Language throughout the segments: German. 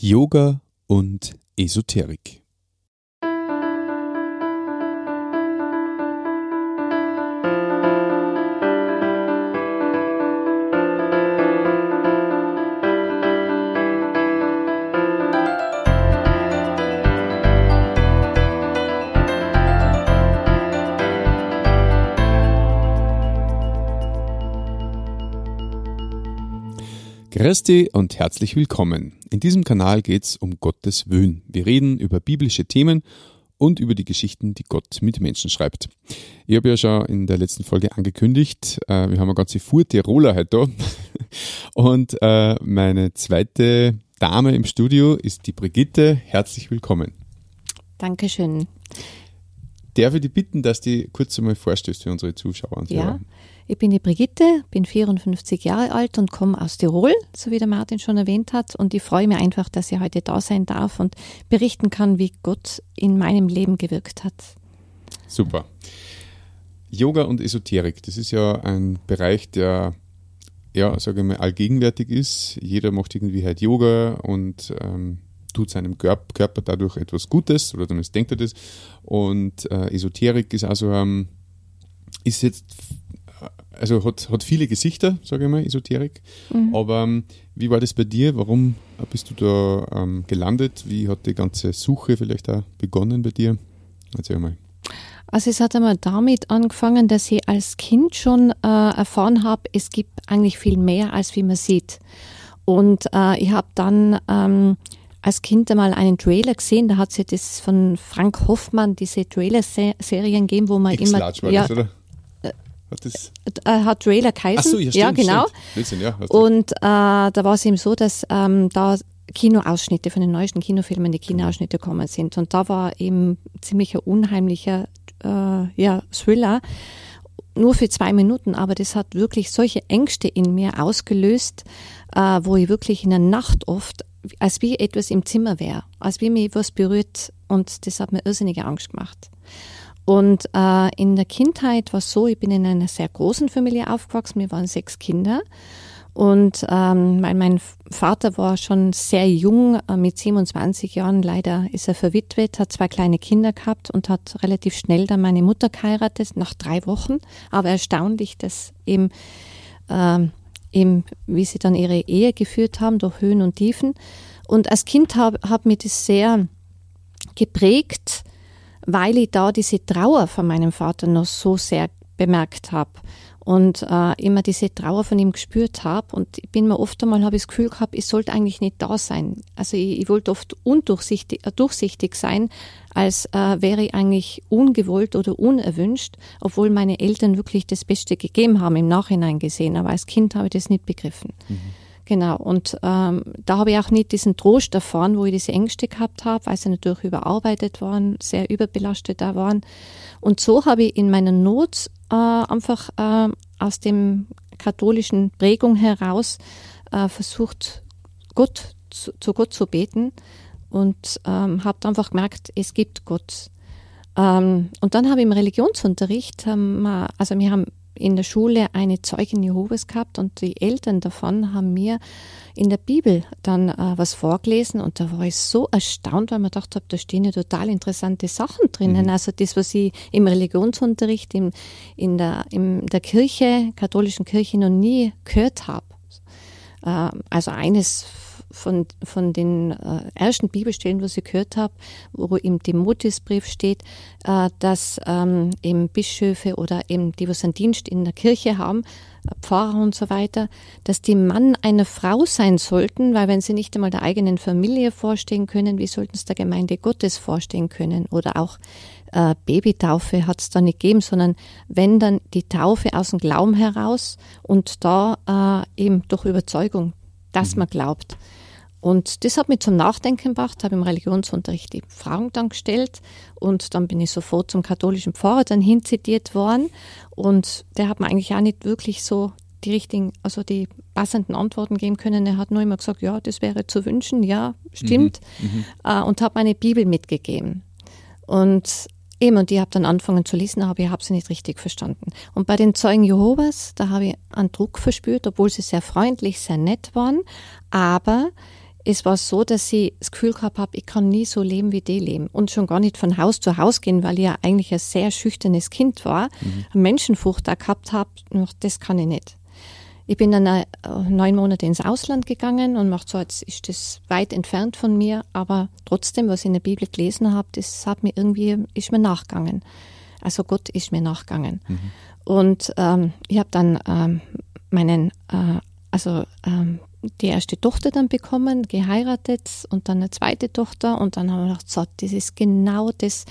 Yoga und Esoterik. Christi und herzlich willkommen. In diesem Kanal geht es um Gottes Willen. Wir reden über biblische Themen und über die Geschichten, die Gott mit Menschen schreibt. Ich habe ja schon in der letzten Folge angekündigt, äh, wir haben eine ganze Fuhr Tiroler heute da. Und äh, meine zweite Dame im Studio ist die Brigitte. Herzlich willkommen. Dankeschön. Darf ich dich bitten, dass du kurz einmal vorstellst für unsere Zuschauer und Ja, Hörer? Ich bin die Brigitte, bin 54 Jahre alt und komme aus Tirol, so wie der Martin schon erwähnt hat. Und ich freue mich einfach, dass ich heute da sein darf und berichten kann, wie Gott in meinem Leben gewirkt hat. Super. Yoga und Esoterik, das ist ja ein Bereich, der, ja, sage ich mal, allgegenwärtig ist. Jeder macht irgendwie halt Yoga und ähm, tut seinem Körper dadurch etwas Gutes oder zumindest denkt er das. Und äh, Esoterik ist also, ähm, ist jetzt also hat, hat viele Gesichter, sage ich mal, Esoterik. Mhm. Aber ähm, wie war das bei dir? Warum bist du da ähm, gelandet? Wie hat die ganze Suche vielleicht auch begonnen bei dir? Erzähl mal. Also es hat einmal damit angefangen, dass ich als Kind schon äh, erfahren habe, es gibt eigentlich viel mehr, als wie man sieht. Und äh, ich habe dann ähm, als Kind einmal einen Trailer gesehen, da hat es ja das von Frank Hoffmann, diese Trailer-Serien gegeben, wo man immer... Ja, das, oder? Hat das? Äh, hat Trailer geheißen. Ach so, ja, stimmt, ja genau. Stimmt. Ja, und äh, da war es eben so, dass ähm, da Kinoausschnitte von den neuesten Kinofilmen, die Kinoausschnitte gekommen sind. Und da war eben ziemlich ein unheimlicher äh, ja, Thriller. Nur für zwei Minuten, aber das hat wirklich solche Ängste in mir ausgelöst, äh, wo ich wirklich in der Nacht oft, als wie etwas im Zimmer wäre, als wie mir etwas berührt und das hat mir irrsinnige Angst gemacht. Und äh, in der Kindheit war es so, ich bin in einer sehr großen Familie aufgewachsen, wir waren sechs Kinder. Und ähm, mein, mein Vater war schon sehr jung, äh, mit 27 Jahren leider ist er verwitwet, hat zwei kleine Kinder gehabt und hat relativ schnell dann meine Mutter geheiratet, nach drei Wochen. Aber erstaunlich, dass eben, ähm, eben wie sie dann ihre Ehe geführt haben, durch Höhen und Tiefen. Und als Kind habe hab mich das sehr geprägt, weil ich da diese Trauer von meinem Vater noch so sehr bemerkt habe und äh, immer diese Trauer von ihm gespürt habe. Und ich bin mir oft einmal, habe ich das Gefühl gehabt, ich sollte eigentlich nicht da sein. Also ich, ich wollte oft undurchsichtig äh, durchsichtig sein, als äh, wäre ich eigentlich ungewollt oder unerwünscht, obwohl meine Eltern wirklich das Beste gegeben haben, im Nachhinein gesehen. Aber als Kind habe ich das nicht begriffen. Mhm. Genau, und ähm, da habe ich auch nicht diesen Trost erfahren, wo ich diese Ängste gehabt habe, weil sie natürlich überarbeitet waren, sehr überbelastet da waren. Und so habe ich in meiner Not äh, einfach äh, aus dem katholischen Prägung heraus äh, versucht, Gott zu, zu, Gott zu beten und ähm, habe einfach gemerkt, es gibt Gott. Ähm, und dann habe ich im Religionsunterricht, ähm, also wir haben in der Schule eine Zeugin Jehovas gehabt und die Eltern davon haben mir in der Bibel dann äh, was vorgelesen und da war ich so erstaunt, weil man gedacht habe, da stehen ja total interessante Sachen drinnen. Mhm. Also das, was ich im Religionsunterricht im, in der, in der Kirche, katholischen Kirche noch nie gehört habe. Äh, also eines von, von den äh, ersten Bibelstellen, was ich gehört habe, wo im Timotheusbrief steht, äh, dass ähm, eben Bischöfe oder eben die, was einen Dienst in der Kirche haben, äh, Pfarrer und so weiter, dass die Mann eine Frau sein sollten, weil wenn sie nicht einmal der eigenen Familie vorstehen können, wie sollten es der Gemeinde Gottes vorstehen können? Oder auch äh, Babytaufe hat es da nicht gegeben, sondern wenn dann die Taufe aus dem Glauben heraus und da äh, eben durch Überzeugung, dass mhm. man glaubt. Und das hat mich zum Nachdenken gebracht, habe im Religionsunterricht die Fragen dann gestellt und dann bin ich sofort zum katholischen Pfarrer dann hinzitiert worden und der hat mir eigentlich auch nicht wirklich so die richtigen, also die passenden Antworten geben können. Er hat nur immer gesagt, ja, das wäre zu wünschen, ja, stimmt mhm, mhm. äh, und hat meine Bibel mitgegeben. Und Eben, und ich habe dann angefangen zu lesen, aber ich habe sie nicht richtig verstanden. Und bei den Zeugen Jehovas, da habe ich einen Druck verspürt, obwohl sie sehr freundlich, sehr nett waren, aber es war so, dass ich das Gefühl gehabt habe, ich kann nie so leben, wie die leben. Und schon gar nicht von Haus zu Haus gehen, weil ich ja eigentlich ein sehr schüchternes Kind war, mhm. Menschenfurcht da gehabt habe. Das kann ich nicht. Ich bin dann äh, neun Monate ins Ausland gegangen und macht so, jetzt ist das weit entfernt von mir, aber trotzdem, was ich in der Bibel gelesen habe, das hat mir irgendwie, ist mir nachgegangen. Also Gott ist mir nachgegangen. Mhm. Und ähm, ich habe dann ähm, meinen, äh, also ähm, die erste Tochter dann bekommen, geheiratet und dann eine zweite Tochter und dann haben wir gedacht, so, das ist genau das,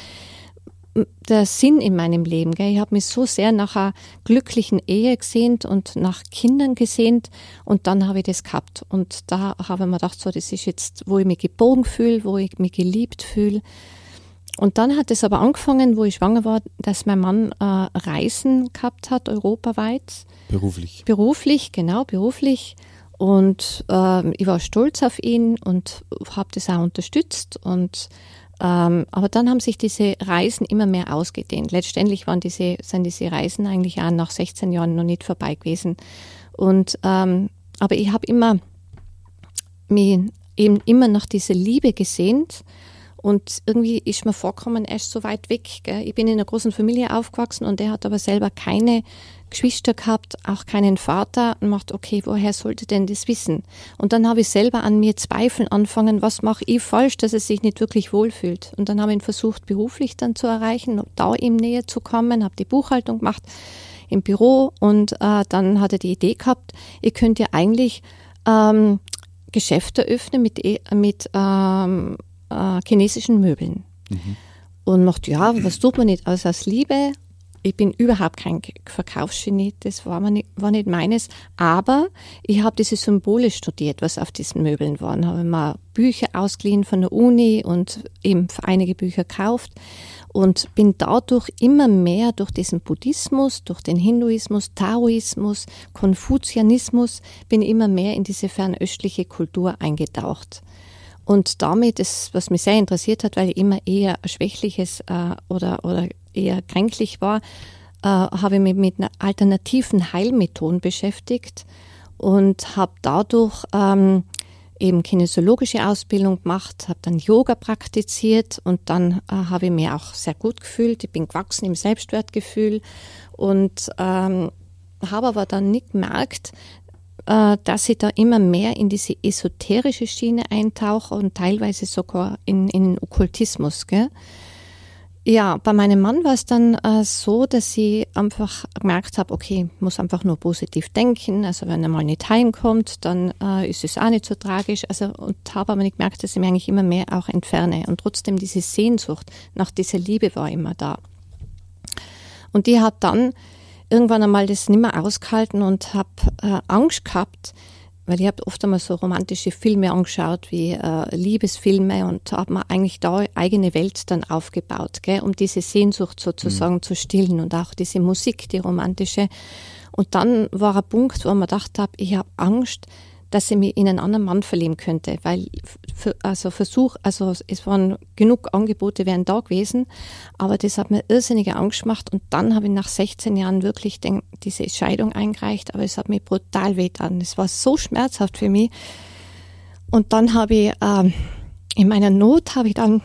der Sinn in meinem Leben. Gell? Ich habe mich so sehr nach einer glücklichen Ehe gesehnt und nach Kindern gesehnt und dann habe ich das gehabt. Und da habe ich mir gedacht, so, das ist jetzt, wo ich mich gebogen fühle, wo ich mich geliebt fühle. Und dann hat es aber angefangen, wo ich schwanger war, dass mein Mann äh, Reisen gehabt hat, europaweit. Beruflich. Beruflich, genau, beruflich. Und äh, ich war stolz auf ihn und habe das auch unterstützt. Und ähm, aber dann haben sich diese Reisen immer mehr ausgedehnt. Letztendlich waren diese, sind diese Reisen eigentlich auch nach 16 Jahren noch nicht vorbei gewesen. Und, ähm, aber ich habe immer, mich eben immer nach dieser Liebe gesehnt. Und irgendwie ist mir vorkommen, er ist so weit weg. Gell? Ich bin in einer großen Familie aufgewachsen und er hat aber selber keine Geschwister gehabt, auch keinen Vater und macht, okay, woher sollte denn das wissen? Und dann habe ich selber an mir zweifeln anfangen, was mache ich falsch, dass er sich nicht wirklich wohlfühlt. Und dann habe ich ihn versucht, beruflich dann zu erreichen, da ihm näher zu kommen, habe die Buchhaltung gemacht im Büro und äh, dann hat er die Idee gehabt, ihr könnt ja eigentlich ähm, Geschäfte öffnen mit, e, mit ähm, äh, chinesischen Möbeln. Mhm. Und macht, ja, was tut man nicht? Also aus Liebe ich bin überhaupt kein Verkaufsgenie, das war, nicht, war nicht meines. Aber ich habe diese Symbole studiert, was auf diesen Möbeln waren. Habe mal Bücher ausgeliehen von der Uni und eben einige Bücher gekauft und bin dadurch immer mehr durch diesen Buddhismus, durch den Hinduismus, Taoismus, Konfuzianismus, bin immer mehr in diese fernöstliche Kultur eingetaucht. Und damit ist, was mich sehr interessiert hat, weil ich immer eher schwächliches äh, oder, oder eher kränklich war, äh, habe ich mich mit alternativen Heilmethoden beschäftigt und habe dadurch ähm, eben kinesiologische Ausbildung gemacht, habe dann Yoga praktiziert und dann äh, habe ich mich auch sehr gut gefühlt. Ich bin gewachsen im Selbstwertgefühl und ähm, habe aber dann nicht gemerkt, äh, dass ich da immer mehr in diese esoterische Schiene eintauche und teilweise sogar in, in den Okkultismus. Gell? Ja, bei meinem Mann war es dann äh, so, dass ich einfach gemerkt habe, okay, muss einfach nur positiv denken. Also wenn er mal nicht heimkommt, dann äh, ist es auch nicht so tragisch. Also und habe aber nicht gemerkt, dass ich mich eigentlich immer mehr auch entferne. Und trotzdem diese Sehnsucht nach dieser Liebe war immer da. Und die hat dann irgendwann einmal das nicht mehr ausgehalten und habe äh, Angst gehabt, weil ich habe oft einmal so romantische Filme angeschaut, wie äh, Liebesfilme und habe mir eigentlich da eigene Welt dann aufgebaut, gell, um diese Sehnsucht sozusagen mhm. zu stillen und auch diese Musik, die romantische. Und dann war ein Punkt, wo man gedacht habe, ich habe Angst, dass ich mich in einen anderen Mann verlieben könnte, weil also Versuch, also es waren genug Angebote wären da gewesen, aber das hat mir irrsinnige Angst gemacht und dann habe ich nach 16 Jahren wirklich den, diese Scheidung eingereicht, aber es hat mich brutal wehtan. Es war so schmerzhaft für mich und dann habe ich ähm, in meiner Not habe ich dann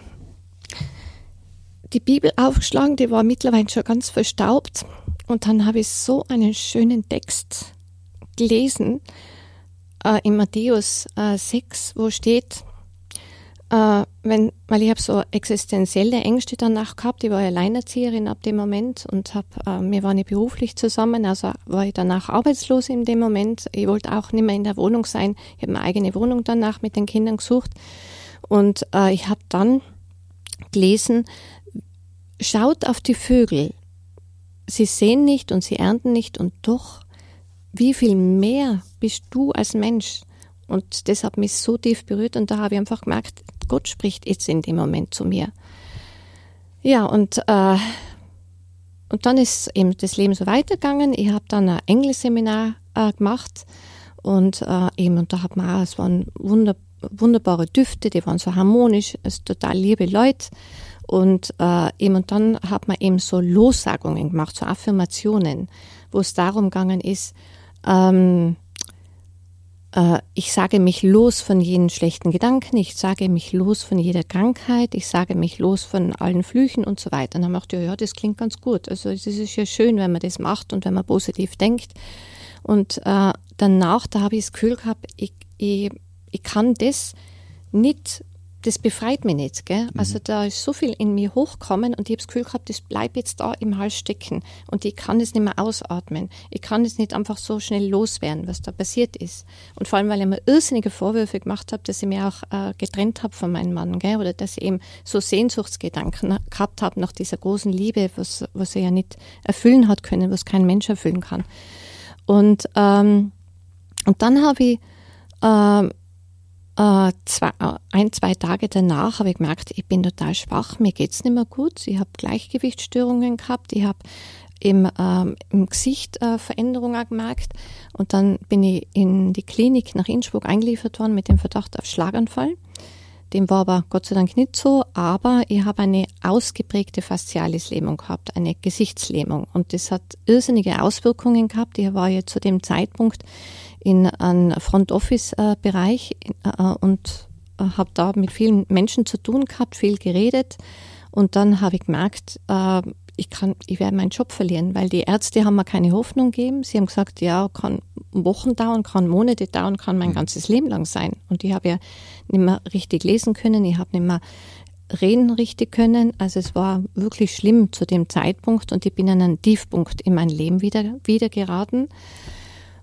die Bibel aufgeschlagen, die war mittlerweile schon ganz verstaubt und dann habe ich so einen schönen Text gelesen äh, in Matthäus äh, 6, wo steht, äh, wenn, weil ich habe so existenzielle Ängste danach gehabt, ich war Alleinerzieherin ab dem Moment und hab, äh, wir waren nicht beruflich zusammen, also war ich danach arbeitslos in dem Moment. Ich wollte auch nicht mehr in der Wohnung sein. Ich habe eine eigene Wohnung danach mit den Kindern gesucht und äh, ich habe dann gelesen, schaut auf die Vögel. Sie sehen nicht und sie ernten nicht und doch wie viel mehr bist du als Mensch? Und das hat mich so tief berührt und da habe ich einfach gemerkt, Gott spricht jetzt in dem Moment zu mir. Ja, und, äh, und dann ist eben das Leben so weitergegangen. Ich habe dann ein Englischseminar äh, gemacht und äh, eben, und da hat man auch, es waren wunder, wunderbare Düfte, die waren so harmonisch, es total liebe Leute. Und äh, eben, und dann hat man eben so Lossagungen gemacht, so Affirmationen, wo es darum gegangen ist, ähm, äh, ich sage mich los von jenen schlechten Gedanken, ich sage mich los von jeder Krankheit, ich sage mich los von allen Flüchen und so weiter. Und dann macht ja, ja, das klingt ganz gut. Also es ist ja schön, wenn man das macht und wenn man positiv denkt. Und äh, danach, da habe ich das Gefühl gehabt, ich, ich, ich kann das nicht das befreit mich nicht. Gell? Mhm. Also da ist so viel in mir hochkommen und ich habe das Gefühl gehabt, das bleibt jetzt da im Hals stecken und ich kann es nicht mehr ausatmen. Ich kann es nicht einfach so schnell loswerden, was da passiert ist. Und vor allem, weil ich mir irrsinnige Vorwürfe gemacht habe, dass ich mir auch äh, getrennt habe von meinem Mann gell? oder dass ich eben so Sehnsuchtsgedanken gehabt habe nach dieser großen Liebe, was, was er ja nicht erfüllen hat können, was kein Mensch erfüllen kann. Und, ähm, und dann habe ich äh, äh, zwei, äh, ein, zwei Tage danach habe ich gemerkt, ich bin total schwach, mir geht es nicht mehr gut. Ich habe Gleichgewichtsstörungen gehabt, ich habe im, ähm, im Gesicht äh, Veränderungen gemerkt. Und dann bin ich in die Klinik nach Innsbruck eingeliefert worden mit dem Verdacht auf Schlaganfall. Dem war aber Gott sei Dank nicht so, aber ich habe eine ausgeprägte Faszialislähmung gehabt, eine Gesichtslähmung. Und das hat irrsinnige Auswirkungen gehabt. Ich war ja zu dem Zeitpunkt in einem Front Office Bereich äh, und äh, habe da mit vielen Menschen zu tun gehabt, viel geredet und dann habe ich gemerkt, äh, ich kann, ich werde meinen Job verlieren, weil die Ärzte haben mir keine Hoffnung gegeben. Sie haben gesagt, ja, kann Wochen dauern, kann Monate dauern, kann mein mhm. ganzes Leben lang sein. Und ich habe ja nicht mehr richtig lesen können, ich habe nicht mehr reden richtig können. Also es war wirklich schlimm zu dem Zeitpunkt und ich bin an einen Tiefpunkt in mein Leben wieder, wieder geraten.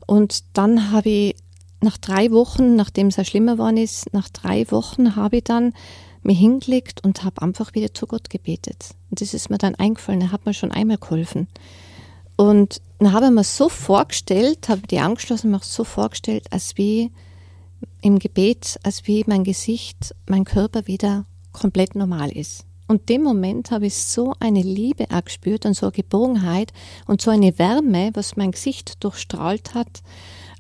Und dann habe ich nach drei Wochen, nachdem es ja schlimmer geworden ist, nach drei Wochen habe ich dann mich hingelegt und habe einfach wieder zu Gott gebetet. Und das ist mir dann eingefallen, er hat mir schon einmal geholfen. Und dann habe ich mir so vorgestellt, habe die Augen geschlossen, mir so vorgestellt, als wie im Gebet, als wie mein Gesicht, mein Körper wieder komplett normal ist. Und dem Moment habe ich so eine Liebe auch gespürt und so eine Geborgenheit und so eine Wärme, was mein Gesicht durchstrahlt hat,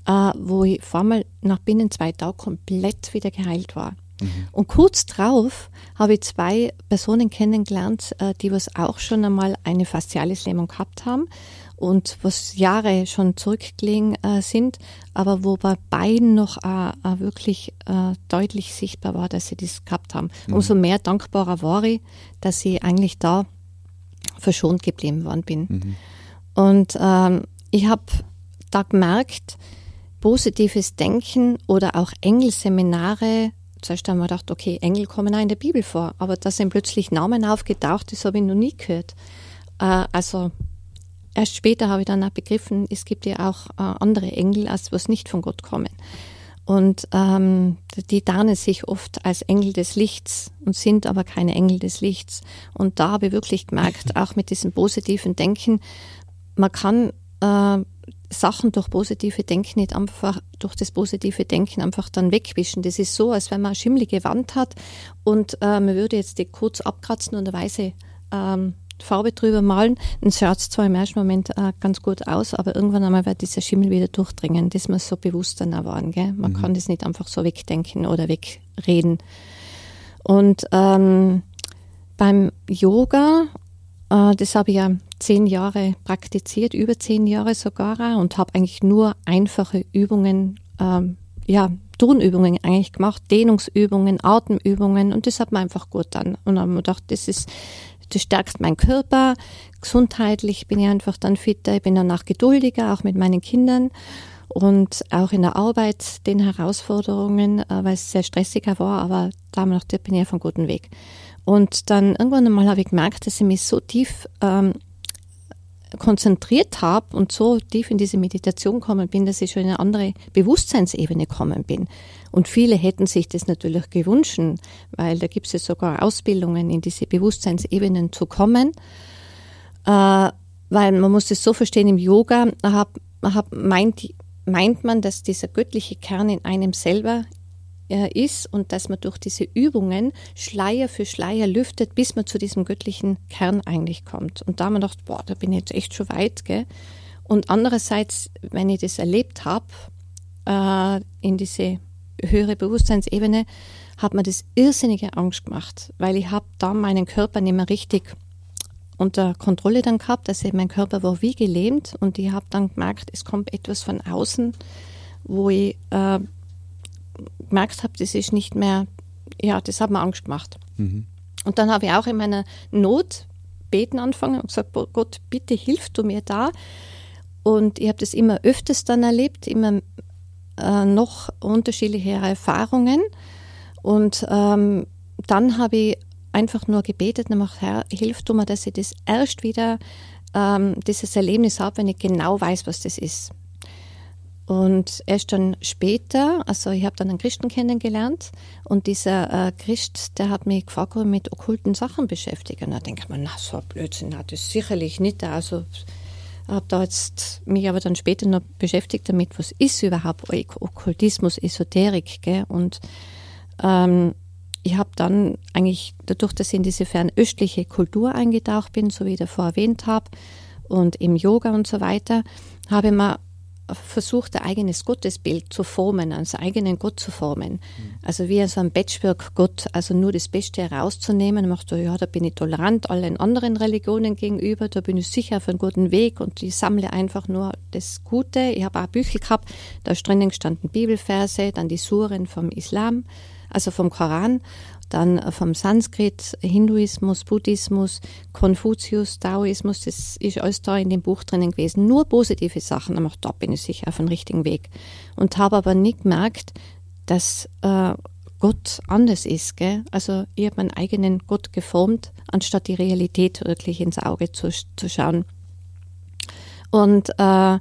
äh, wo ich vor allem nach binnen zwei Tagen komplett wieder geheilt war. Mhm. Und kurz drauf habe ich zwei Personen kennengelernt, äh, die was auch schon einmal eine Faszialislähmung gehabt haben und was Jahre schon zurückgelegen äh, sind, aber wo bei beiden noch äh, äh, wirklich äh, deutlich sichtbar war, dass sie das gehabt haben. Mhm. Umso mehr dankbarer war ich, dass ich eigentlich da verschont geblieben worden bin. Mhm. Und ähm, ich habe da gemerkt, positives Denken oder auch Engelseminare, zuerst haben wir gedacht, okay, Engel kommen auch in der Bibel vor, aber da sind plötzlich Namen aufgetaucht, das habe ich noch nie gehört. Äh, also erst später habe ich dann auch begriffen, es gibt ja auch äh, andere Engel, als was nicht von Gott kommen. Und ähm, die tarnen sich oft als Engel des Lichts und sind aber keine Engel des Lichts. Und da habe ich wirklich gemerkt, auch mit diesem positiven Denken, man kann äh, Sachen durch positive Denken nicht einfach durch das positive Denken einfach dann wegwischen. Das ist so, als wenn man eine schimmelige Wand hat und äh, man würde jetzt die kurz abkratzen und eine weiße ähm, Farbe drüber malen, dann schaut es zwar im ersten Moment äh, ganz gut aus, aber irgendwann einmal wird dieser Schimmel wieder durchdringen. Das muss so bewusst dann waren. Gell? Man mhm. kann das nicht einfach so wegdenken oder wegreden. Und ähm, beim Yoga, äh, das habe ich ja zehn Jahre praktiziert, über zehn Jahre sogar, und habe eigentlich nur einfache Übungen, ähm, ja, Turnübungen eigentlich gemacht, Dehnungsübungen, Atemübungen und das hat mir einfach gut dann. Und dann habe ich gedacht, das ist das stärkt meinen Körper. Gesundheitlich bin ich einfach dann fitter. Ich bin danach geduldiger, auch mit meinen Kindern und auch in der Arbeit den Herausforderungen, äh, weil es sehr stressiger war, aber da bin ich auf einem guten Weg. Und dann irgendwann einmal habe ich gemerkt, dass ich mich so tief ähm, konzentriert habe und so tief in diese Meditation gekommen bin, dass ich schon in eine andere Bewusstseinsebene gekommen bin. Und viele hätten sich das natürlich gewünscht, weil da gibt es ja sogar Ausbildungen, in diese Bewusstseinsebenen zu kommen. Äh, weil man muss es so verstehen, im Yoga hab, hab, meint, meint man, dass dieser göttliche Kern in einem selber äh, ist und dass man durch diese Übungen Schleier für Schleier lüftet, bis man zu diesem göttlichen Kern eigentlich kommt. Und da haben wir gedacht, boah, da bin ich jetzt echt schon weit. Gell? Und andererseits, wenn ich das erlebt habe, äh, in diese höhere Bewusstseinsebene, hat mir das irrsinnige Angst gemacht, weil ich habe da meinen Körper nicht mehr richtig unter Kontrolle dann gehabt. Also mein Körper war wie gelähmt und ich habe dann gemerkt, es kommt etwas von außen, wo ich äh, gemerkt habe, das ist nicht mehr, ja, das hat mir Angst gemacht. Mhm. Und dann habe ich auch in meiner Not beten angefangen und gesagt, Gott, bitte hilf du mir da. Und ich habe das immer öfters dann erlebt, immer äh, noch unterschiedliche Erfahrungen. Und ähm, dann habe ich einfach nur gebetet gesagt, Herr, hilf du mir, dass ich das erst wieder, ähm, dieses Erlebnis habe, wenn ich genau weiß, was das ist. Und erst dann später, also ich habe dann einen Christen kennengelernt und dieser äh, Christ, der hat mich gefragt, ob ich mit okkulten Sachen beschäftige. Und da denke ich mir, na so ein Blödsinn hat das sicherlich nicht. Also habe da jetzt mich aber dann später noch beschäftigt damit, was ist überhaupt Okkultismus, Esoterik, gell? Und ähm, ich habe dann eigentlich dadurch, dass ich in diese fernöstliche Kultur eingetaucht bin, so wie ich davor erwähnt habe, und im Yoga und so weiter, habe ich mir versucht, ein eigenes Gottesbild zu formen, einen eigenen Gott zu formen. Mhm. Also wie so ein Patchwork-Gott, also nur das Beste herauszunehmen. Macht, ja, da bin ich tolerant allen anderen Religionen gegenüber, da bin ich sicher auf einem guten Weg und ich sammle einfach nur das Gute. Ich habe auch Bücher gehabt, da drinnen gestanden Bibelverse, dann die Suren vom Islam, also vom Koran dann vom Sanskrit, Hinduismus, Buddhismus, Konfuzius, Taoismus, das ist alles da in dem Buch drinnen gewesen. Nur positive Sachen, aber da bin ich sicher auf dem richtigen Weg. Und habe aber nicht gemerkt, dass äh, Gott anders ist. Gell? Also ich habe meinen eigenen Gott geformt, anstatt die Realität wirklich ins Auge zu, zu schauen. Und äh,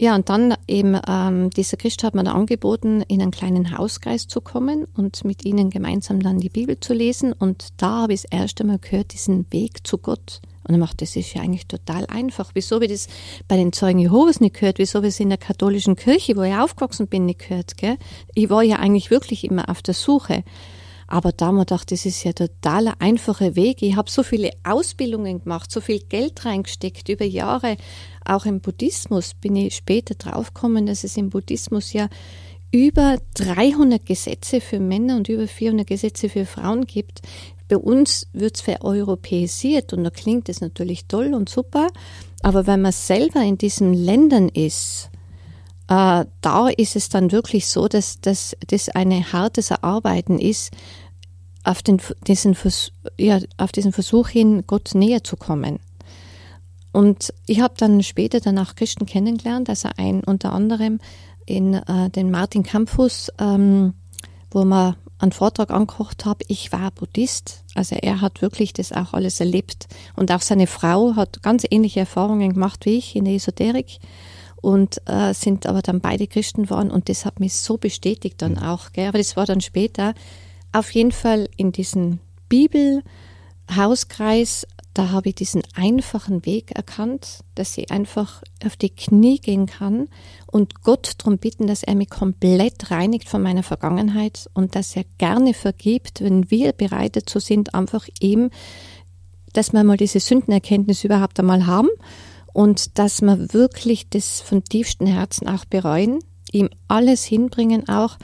ja, und dann eben ähm, dieser Christ hat mir da angeboten, in einen kleinen Hauskreis zu kommen und mit ihnen gemeinsam dann die Bibel zu lesen. Und da habe ich das erste Mal gehört, diesen Weg zu Gott. Und er macht, das ist ja eigentlich total einfach. Wieso habe ich das bei den Zeugen Jehovas nicht gehört? Wieso habe ich es in der katholischen Kirche, wo ich aufgewachsen bin, nicht gehört? Gell? Ich war ja eigentlich wirklich immer auf der Suche. Aber da man dachte, das ist ja total einfacher Weg. Ich habe so viele Ausbildungen gemacht, so viel Geld reingesteckt über Jahre. Auch im Buddhismus bin ich später draufgekommen, dass es im Buddhismus ja über 300 Gesetze für Männer und über 400 Gesetze für Frauen gibt. Bei uns wird es vereuropäisiert und da klingt es natürlich toll und super, aber wenn man selber in diesen Ländern ist, äh, da ist es dann wirklich so, dass, dass das ein hartes Erarbeiten ist, auf, den, diesen, ja, auf diesen Versuch hin, Gott näher zu kommen. Und ich habe dann später danach Christen kennengelernt, also ein unter anderem in äh, den Martin Campus, ähm, wo man einen Vortrag angekocht habe. Ich war Buddhist, also er hat wirklich das auch alles erlebt und auch seine Frau hat ganz ähnliche Erfahrungen gemacht wie ich in der Esoterik und äh, sind aber dann beide Christen geworden und das hat mich so bestätigt dann auch. Gell? Aber das war dann später auf jeden Fall in diesem Bibelhauskreis, da habe ich diesen einfachen Weg erkannt, dass ich einfach auf die Knie gehen kann und Gott darum bitten, dass er mich komplett reinigt von meiner Vergangenheit und dass er gerne vergibt, wenn wir bereit dazu sind, einfach ihm, dass wir mal diese Sündenerkenntnis überhaupt einmal haben und dass wir wirklich das von tiefstem Herzen auch bereuen, ihm alles hinbringen auch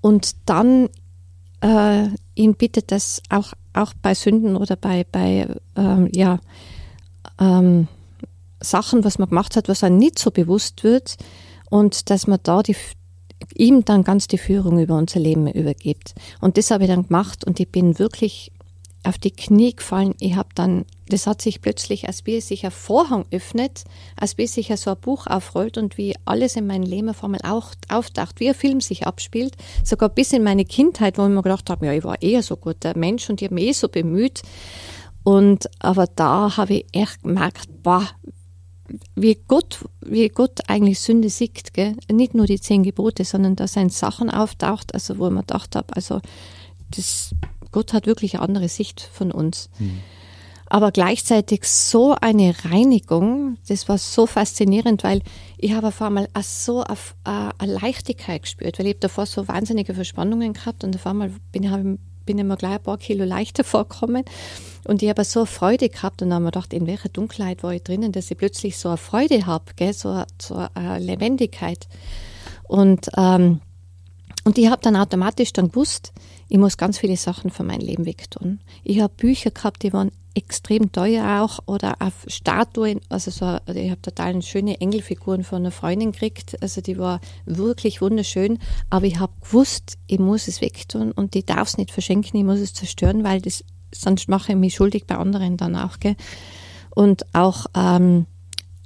und dann äh, ihn bittet, dass auch, auch bei Sünden oder bei, bei ähm, ja, ähm, Sachen, was man gemacht hat, was einem nicht so bewusst wird und dass man da die, ihm dann ganz die Führung über unser Leben übergibt. Und das habe ich dann gemacht und ich bin wirklich auf die Knie gefallen. Ich habe dann, das hat sich plötzlich, als wie sich ein Vorhang öffnet, als wie sich so ein Buch aufrollt und wie alles in meinem Leben auf einmal auch auftaucht, wie ein Film sich abspielt. Sogar bis in meine Kindheit, wo ich mir gedacht habe, ja, ich war eher so guter Mensch und ich habe mich eh so bemüht. Und, aber da habe ich echt gemerkt, boah, wie Gott, wie Gott eigentlich Sünde sieht, gell? Nicht nur die zehn Gebote, sondern dass ein Sachen auftaucht, also wo mir gedacht habe, also das Gott hat wirklich eine andere Sicht von uns. Mhm. Aber gleichzeitig so eine Reinigung, das war so faszinierend, weil ich habe auf einmal so uh, eine Leichtigkeit gespürt, weil ich habe davor so wahnsinnige Verspannungen gehabt und auf einmal bin ich, bin ich mir gleich ein paar Kilo leichter vorgekommen und ich habe so eine Freude gehabt und dann habe ich gedacht, in welcher Dunkelheit war ich drinnen, dass ich plötzlich so eine Freude habe, gell? So, so eine Lebendigkeit. Und ähm, Und ich habe dann automatisch dann gewusst, ich muss ganz viele Sachen von meinem Leben wegtun. Ich habe Bücher gehabt, die waren extrem teuer auch oder auf Statuen, also so, ich habe total schöne Engelfiguren von einer Freundin gekriegt, also die war wirklich wunderschön, aber ich habe gewusst, ich muss es wegtun und ich darf es nicht verschenken, ich muss es zerstören, weil das, sonst mache ich mich schuldig bei anderen dann auch, gell. Und auch, ähm,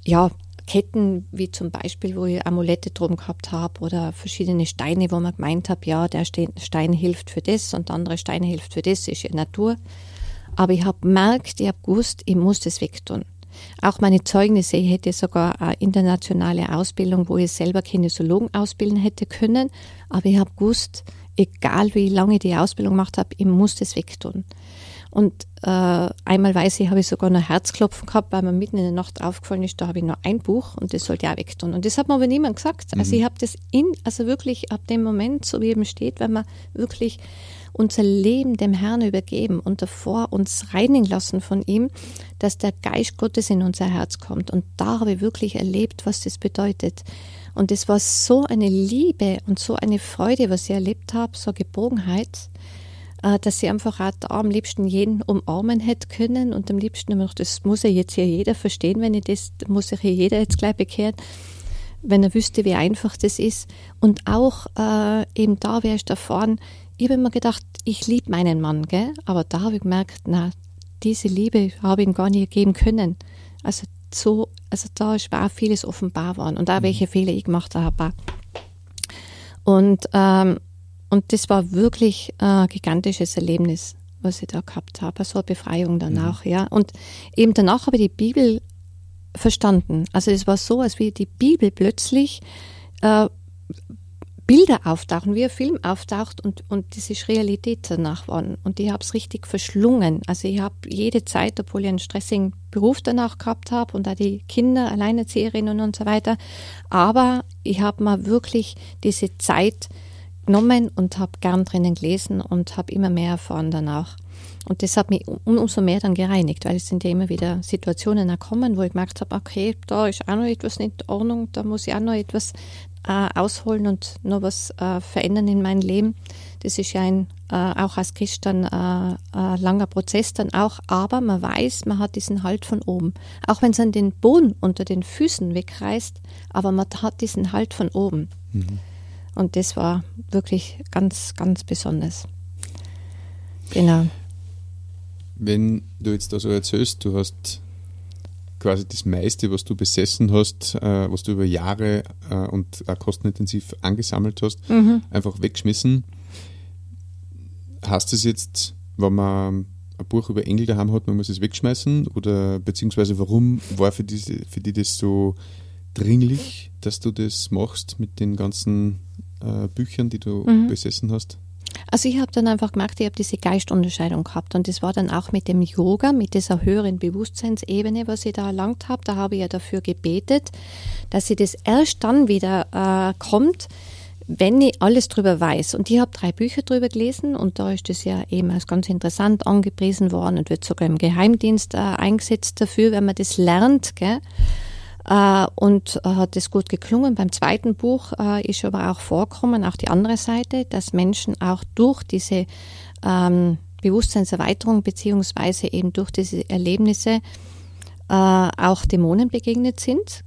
ja, Ketten, wie zum Beispiel, wo ich Amulette drum gehabt habe oder verschiedene Steine, wo man gemeint habe, ja, der Stein hilft für das und der andere Stein hilft für das, ist ja Natur. Aber ich habe gemerkt, ich habe gewusst, ich muss das wegtun. Auch meine Zeugnisse, ich hätte sogar eine internationale Ausbildung, wo ich selber Kinesiologen ausbilden hätte können. Aber ich habe gewusst, egal wie lange ich die Ausbildung gemacht habe, ich muss das wegtun. Und äh, einmal weiß ich, habe ich sogar noch Herzklopfen gehabt, weil mir mitten in der Nacht aufgefallen ist, da habe ich nur ein Buch und das sollte ich auch wegtun. Und das hat mir aber niemand gesagt. Also mhm. ich habe das in, also wirklich ab dem Moment, so wie eben steht, wenn man wirklich unser Leben dem Herrn übergeben und davor uns reinigen lassen von ihm, dass der Geist Gottes in unser Herz kommt. Und da habe ich wirklich erlebt, was das bedeutet. Und es war so eine Liebe und so eine Freude, was ich erlebt habe, so Geborgenheit, äh, dass sie einfach auch da am liebsten jeden umarmen hätte können und am liebsten immer noch, das muss ja jetzt hier jeder verstehen, wenn ich das, muss sich hier jeder jetzt gleich bekehren, wenn er wüsste, wie einfach das ist. Und auch äh, eben da wäre ich erfahren, ich habe immer gedacht, ich liebe meinen Mann, gell? aber da habe ich gemerkt, na, diese Liebe habe ich ihm gar nicht geben können. Also so, also da ist auch vieles offenbar worden und auch mhm. welche Fehler ich gemacht habe. Und ähm, und das war wirklich ein gigantisches Erlebnis, was ich da gehabt habe. So eine Befreiung danach, mhm. ja. Und eben danach habe ich die Bibel verstanden. Also es war so, als wie die Bibel plötzlich äh, Bilder auftauchen, wie ein Film auftaucht und, und das ist Realität danach waren. Und ich habe es richtig verschlungen. Also ich habe jede Zeit, obwohl ich einen stressigen Beruf danach gehabt habe und auch die Kinder, Alleinerzieherinnen und so weiter, aber ich habe mal wirklich diese Zeit genommen und habe gern drinnen gelesen und habe immer mehr erfahren danach. Und das hat mich umso mehr dann gereinigt, weil es sind ja immer wieder Situationen gekommen, wo ich gemerkt habe, okay, da ist auch noch etwas nicht in Ordnung, da muss ich auch noch etwas äh, ausholen und noch was äh, verändern in meinem Leben. Das ist ja ein, äh, auch als Christ dann äh, äh, langer Prozess dann auch, aber man weiß, man hat diesen Halt von oben. Auch wenn es an den Boden unter den Füßen wegreißt, aber man hat diesen Halt von oben. Mhm. Und das war wirklich ganz, ganz besonders. Genau. Wenn du jetzt da so erzählst, du hast quasi das meiste, was du besessen hast, äh, was du über Jahre äh, und auch kostenintensiv angesammelt hast, mhm. einfach weggeschmissen. Hast du es jetzt, wenn man ein Buch über Engel daheim hat, man muss es wegschmeißen? Oder beziehungsweise warum war für, diese, für die das so dringlich, dass du das machst mit den ganzen äh, Büchern, die du mhm. besessen hast? Also ich habe dann einfach gemerkt, ich habe diese Geistunterscheidung gehabt und das war dann auch mit dem Yoga, mit dieser höheren Bewusstseinsebene, was ich da erlangt habe. Da habe ich ja dafür gebetet, dass sie das erst dann wieder äh, kommt, wenn ich alles drüber weiß. Und ich habe drei Bücher drüber gelesen und da ist das ja eben als ganz interessant angepriesen worden und wird sogar im Geheimdienst äh, eingesetzt dafür, wenn man das lernt. Gell? Äh, und äh, hat es gut geklungen. Beim zweiten Buch äh, ist aber auch vorkommen, auch die andere Seite, dass Menschen auch durch diese ähm, Bewusstseinserweiterung beziehungsweise eben durch diese Erlebnisse auch Dämonen begegnet sind.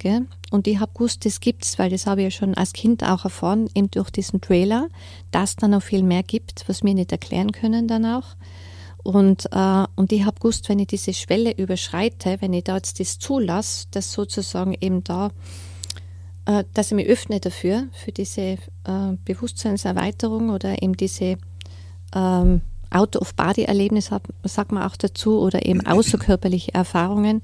Und ich habe gewusst, das gibt's, weil das habe ich ja schon als Kind auch erfahren, eben durch diesen Trailer, dass da noch viel mehr gibt, was wir nicht erklären können dann auch. Und, äh, und ich habe gewusst, wenn ich diese Schwelle überschreite, wenn ich da jetzt das zulasse, dass sozusagen eben da, äh, dass ich mich öffne dafür, für diese äh, Bewusstseinserweiterung oder eben diese ähm, Out-of-Body-Erlebnis, sagt man auch dazu, oder eben außerkörperliche Erfahrungen,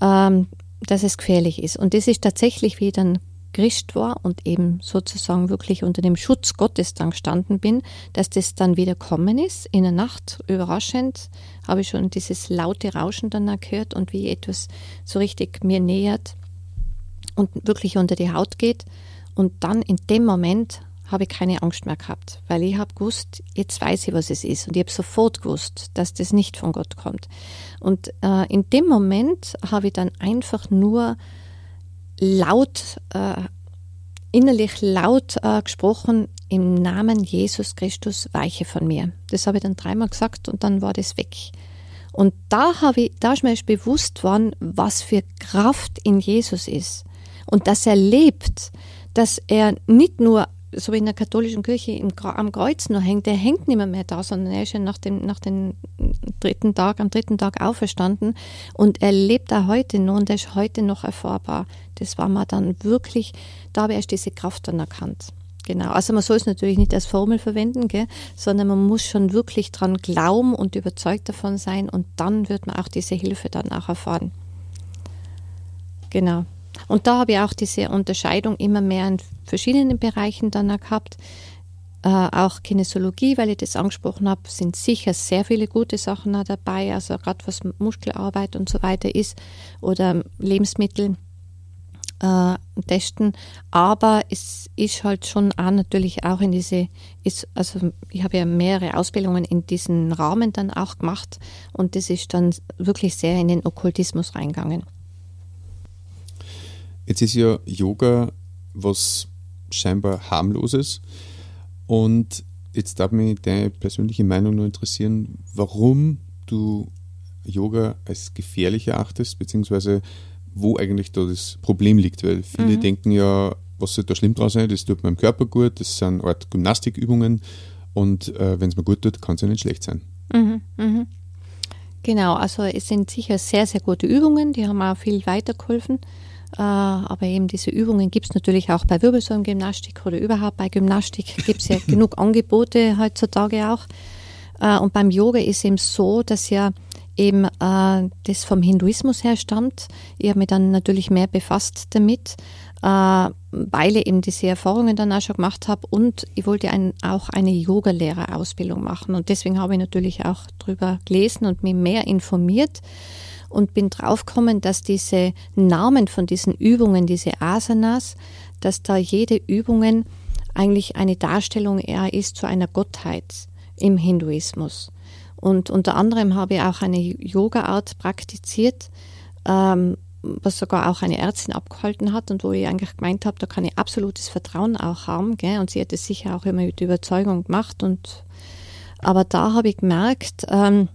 ähm, dass es gefährlich ist. Und das ist tatsächlich, wie ich dann Christ war und eben sozusagen wirklich unter dem Schutz Gottes dann gestanden bin, dass das dann wieder kommen ist. In der Nacht, überraschend, habe ich schon dieses laute Rauschen dann gehört und wie etwas so richtig mir nähert und wirklich unter die Haut geht. Und dann in dem Moment habe ich keine Angst mehr gehabt, weil ich habe gewusst, jetzt weiß ich, was es ist. Und ich habe sofort gewusst, dass das nicht von Gott kommt. Und äh, in dem Moment habe ich dann einfach nur laut äh, innerlich laut äh, gesprochen, im Namen Jesus Christus weiche von mir. Das habe ich dann dreimal gesagt und dann war das weg. Und da habe ich, da ist mir bewusst worden, was für Kraft in Jesus ist. Und dass er lebt, dass er nicht nur so wie in der katholischen Kirche im, am Kreuz nur hängt, der hängt nicht mehr, mehr da, sondern er ist ja nach dem, nach dem dritten Tag, am dritten Tag auferstanden und er lebt auch heute noch und er ist heute noch erfahrbar. Das war mir dann wirklich, da habe ich erst diese Kraft dann erkannt. Genau. Also man soll es natürlich nicht als Formel verwenden, gell, sondern man muss schon wirklich dran glauben und überzeugt davon sein und dann wird man auch diese Hilfe dann auch erfahren. Genau. Und da habe ich auch diese Unterscheidung immer mehr in verschiedenen Bereichen dann gehabt. Äh, auch Kinesiologie, weil ich das angesprochen habe, sind sicher sehr viele gute Sachen dabei, also gerade was Muskelarbeit und so weiter ist oder Lebensmittel äh, testen. Aber es ist halt schon auch natürlich auch in diese, ist, also ich habe ja mehrere Ausbildungen in diesen Rahmen dann auch gemacht und das ist dann wirklich sehr in den Okkultismus reingegangen. Jetzt ist ja Yoga was scheinbar harmloses und jetzt darf mich deine persönliche Meinung nur interessieren, warum du Yoga als gefährlich erachtest, beziehungsweise wo eigentlich da das Problem liegt, weil viele mhm. denken ja, was soll da schlimm dran sein, das tut meinem Körper gut, das sind Art Gymnastikübungen und äh, wenn es mir gut tut, kann es ja nicht schlecht sein. Mhm, mh. Genau, also es sind sicher sehr, sehr gute Übungen, die haben auch viel weitergeholfen. Äh, aber eben diese Übungen gibt es natürlich auch bei Wirbelsäulengymnastik oder überhaupt bei Gymnastik gibt es ja genug Angebote heutzutage auch. Äh, und beim Yoga ist eben so, dass ja eben äh, das vom Hinduismus her stammt. Ich habe mich dann natürlich mehr befasst damit, weil ich eben diese Erfahrungen dann auch schon gemacht habe und ich wollte ein, auch eine Yogalehrerausbildung machen und deswegen habe ich natürlich auch drüber gelesen und mich mehr informiert und bin draufgekommen, dass diese Namen von diesen Übungen, diese Asanas, dass da jede Übungen eigentlich eine Darstellung eher ist zu einer Gottheit im Hinduismus. Und unter anderem habe ich auch eine Yoga-Art praktiziert, ähm, was sogar auch eine Ärztin abgehalten hat und wo ich eigentlich gemeint habe, da kann ich absolutes Vertrauen auch haben. Gell? Und sie hat es sicher auch immer mit Überzeugung gemacht. Und, aber da habe ich gemerkt, ähm,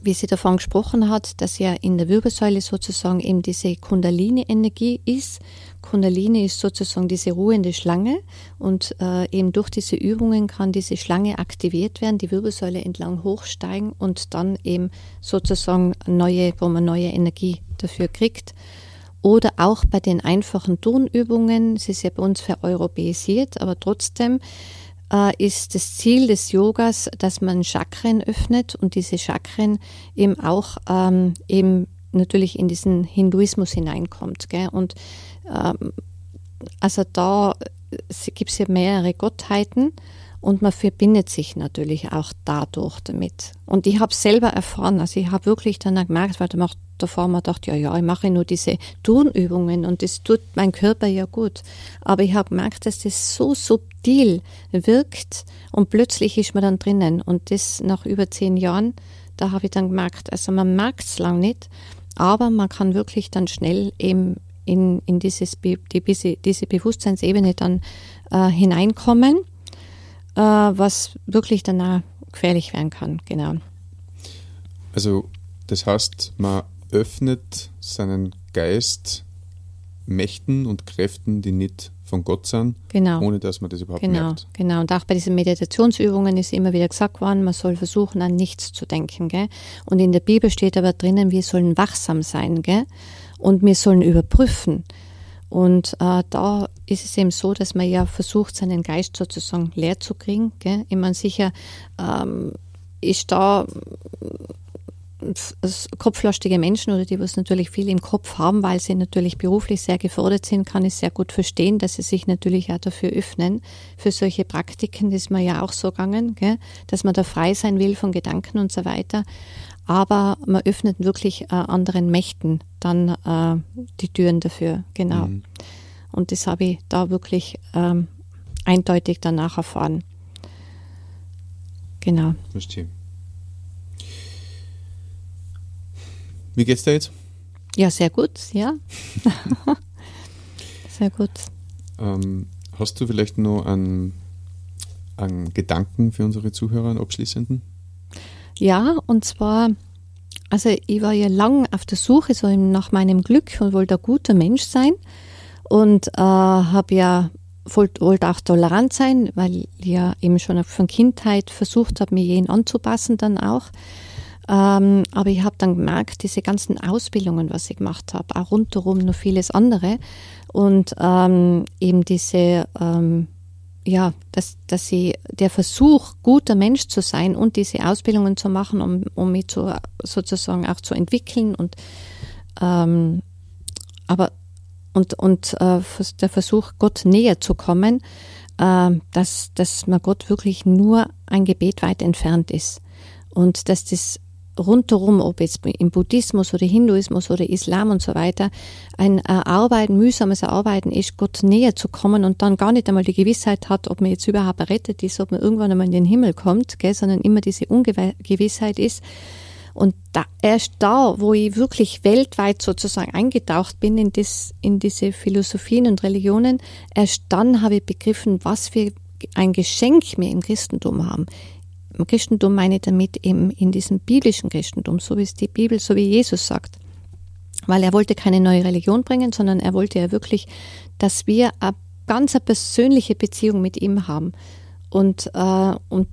wie sie davon gesprochen hat, dass ja in der Wirbelsäule sozusagen eben diese Kundalini-Energie ist. Kundalini ist sozusagen diese ruhende Schlange und äh, eben durch diese Übungen kann diese Schlange aktiviert werden, die Wirbelsäule entlang hochsteigen und dann eben sozusagen neue, wo man neue Energie dafür kriegt. Oder auch bei den einfachen Turnübungen, es ist ja bei uns vereuropäisiert, aber trotzdem äh, ist das Ziel des Yogas, dass man Chakren öffnet und diese Chakren eben auch ähm, eben natürlich in diesen Hinduismus hineinkommt. Gell? Und also da gibt es ja mehrere Gottheiten und man verbindet sich natürlich auch dadurch damit. Und ich habe selber erfahren, also ich habe wirklich dann gemerkt, weil davor man dachte, ja, ja, ich mache nur diese Turnübungen und das tut mein Körper ja gut. Aber ich habe gemerkt, dass das so subtil wirkt und plötzlich ist man dann drinnen. Und das nach über zehn Jahren, da habe ich dann gemerkt, also man merkt es lang nicht, aber man kann wirklich dann schnell eben in, in dieses, die, diese, Bewusstseinsebene dann äh, hineinkommen äh, was wirklich danach gefährlich werden kann. Genau. Also das heißt, man öffnet seinen Geist Mächten und Kräften, die nicht von Gott sind, genau. ohne dass man das überhaupt genau, merkt. Genau, und auch bei diesen Meditationsübungen ist immer wieder gesagt worden, man soll versuchen, an nichts zu denken. Gell? Und in der Bibel steht aber drinnen, wir sollen wachsam sein gell? Und wir sollen überprüfen. Und äh, da ist es eben so, dass man ja versucht, seinen Geist sozusagen leer zu kriegen. Gell? Ich meine, sicher ähm, ist da kopflastige Menschen oder die, was natürlich viel im Kopf haben, weil sie natürlich beruflich sehr gefordert sind, kann ich sehr gut verstehen, dass sie sich natürlich auch dafür öffnen, für solche Praktiken, das ist mir ja auch so gegangen, gell? dass man da frei sein will von Gedanken und so weiter aber man öffnet wirklich äh, anderen Mächten dann äh, die Türen dafür, genau. Mhm. Und das habe ich da wirklich ähm, eindeutig danach erfahren. Genau. Verstehe. Wie geht's dir jetzt? Ja, sehr gut, ja. sehr gut. Ähm, hast du vielleicht noch einen, einen Gedanken für unsere Zuhörer, einen abschließenden? Ja, und zwar, also ich war ja lang auf der Suche so nach meinem Glück und wollte ein guter Mensch sein und äh, habe ja wollte auch tolerant sein, weil ich ja eben schon von Kindheit versucht habe, mir jeden anzupassen dann auch. Ähm, aber ich habe dann gemerkt, diese ganzen Ausbildungen, was ich gemacht habe, auch rundherum noch vieles andere und ähm, eben diese ähm, ja, dass, dass sie der Versuch, guter Mensch zu sein und diese Ausbildungen zu machen, um, um mich zu, sozusagen auch zu entwickeln und ähm, aber und, und äh, der Versuch, Gott näher zu kommen, äh, dass, dass man Gott wirklich nur ein Gebet weit entfernt ist. Und dass das rundherum, ob jetzt im Buddhismus oder Hinduismus oder Islam und so weiter, ein Arbeiten, mühsames Arbeiten ist, Gott näher zu kommen und dann gar nicht einmal die Gewissheit hat, ob man jetzt überhaupt errettet ist, ob man irgendwann einmal in den Himmel kommt, gell, sondern immer diese Ungewissheit ist. Und da, erst da, wo ich wirklich weltweit sozusagen eingetaucht bin in, das, in diese Philosophien und Religionen, erst dann habe ich begriffen, was für ein Geschenk wir im Christentum haben. Im Christentum meine ich damit eben in diesem biblischen Christentum, so wie es die Bibel, so wie Jesus sagt. Weil er wollte keine neue Religion bringen, sondern er wollte ja wirklich, dass wir eine ganz persönliche Beziehung mit ihm haben. Und, äh, und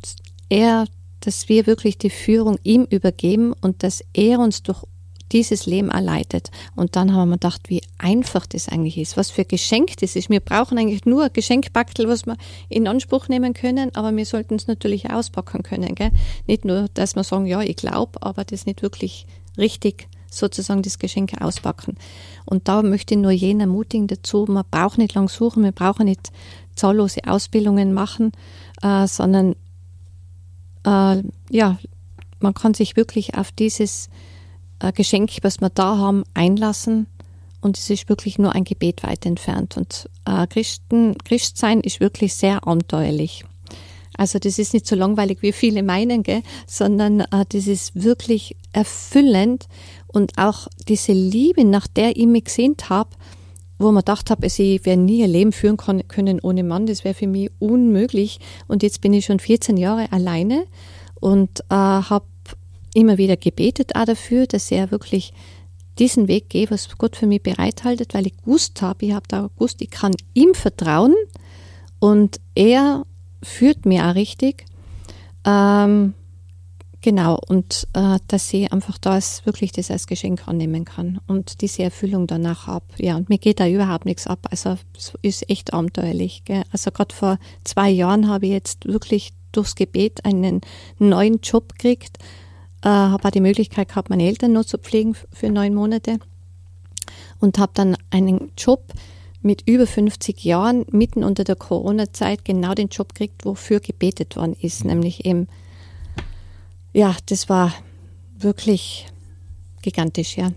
er, dass wir wirklich die Führung ihm übergeben und dass er uns durch dieses Leben erleidet. Und dann haben wir gedacht, wie einfach das eigentlich ist, was für Geschenk das ist. Wir brauchen eigentlich nur ein Geschenkbackel, was wir in Anspruch nehmen können, aber wir sollten es natürlich auspacken können. Gell? Nicht nur, dass wir sagen, ja, ich glaube, aber das nicht wirklich richtig sozusagen das Geschenk auspacken. Und da möchte ich nur jeden ermutigen dazu, man braucht nicht lang suchen, wir brauchen nicht zahllose Ausbildungen machen, äh, sondern äh, ja, man kann sich wirklich auf dieses Geschenk, was wir da haben, einlassen. Und es ist wirklich nur ein Gebet weit entfernt. Und äh, Christen, Christsein ist wirklich sehr abenteuerlich. Also das ist nicht so langweilig, wie viele meinen, gell? sondern äh, das ist wirklich erfüllend und auch diese Liebe, nach der ich mich gesehnt habe, wo man gedacht habe, also ich werde nie ein Leben führen können ohne Mann, das wäre für mich unmöglich. Und jetzt bin ich schon 14 Jahre alleine und äh, habe immer wieder gebetet auch dafür, dass er wirklich diesen Weg geht, was Gott für mich bereithaltet, weil ich gewusst habe, ich habe da gewusst, ich kann ihm vertrauen und er führt mir auch richtig. Ähm, genau, und äh, dass ich einfach das wirklich das als Geschenk annehmen kann und diese Erfüllung danach habe. Ja, und mir geht da überhaupt nichts ab. Also es ist echt abenteuerlich. Gell? Also gerade vor zwei Jahren habe ich jetzt wirklich durchs Gebet einen neuen Job gekriegt äh, habe auch die Möglichkeit gehabt, meine Eltern noch zu pflegen für neun Monate und habe dann einen Job mit über 50 Jahren mitten unter der Corona-Zeit genau den Job gekriegt, wofür gebetet worden ist, nämlich eben, ja, das war wirklich gigantisch, ja.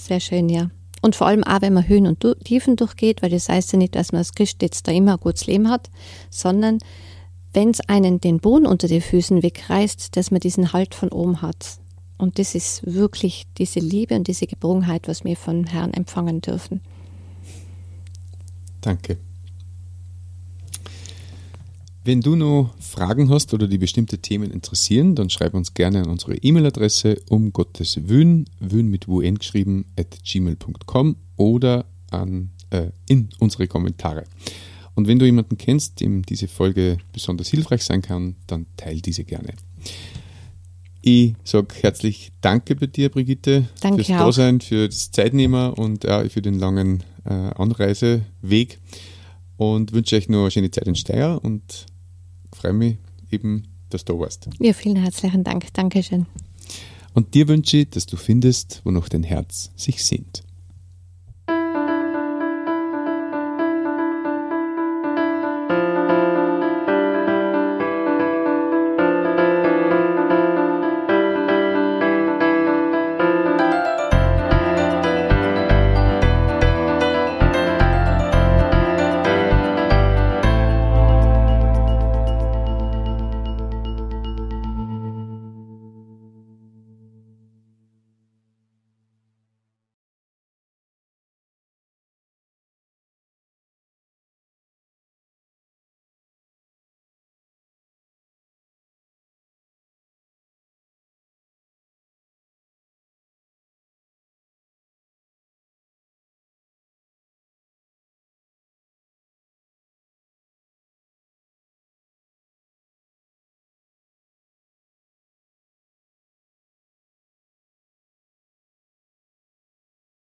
Sehr schön, ja. Und vor allem auch, wenn man Höhen und Tiefen durchgeht, weil das heißt ja nicht, dass man als Christ jetzt da immer ein gutes Leben hat, sondern wenn es einen den Boden unter den Füßen wegreißt, dass man diesen Halt von oben hat. Und das ist wirklich diese Liebe und diese Geborgenheit, was wir von Herrn empfangen dürfen. Danke. Wenn du noch Fragen hast oder die bestimmte Themen interessieren, dann schreib uns gerne an unsere E-Mail-Adresse um Gottes Wün, Wün mit UN geschrieben, at gmail.com oder an, äh, in unsere Kommentare. Und wenn du jemanden kennst, dem diese Folge besonders hilfreich sein kann, dann teile diese gerne. Ich sage herzlich Danke bei dir, Brigitte, Danke fürs Dasein, für das Zeitnehmer und äh, für den langen äh, Anreiseweg. Und wünsche euch noch eine schöne Zeit in Steyr und freue mich eben, dass du da warst. Ja, vielen herzlichen Dank. Dankeschön. Und dir wünsche ich, dass du findest, wo noch dein Herz sich sehnt.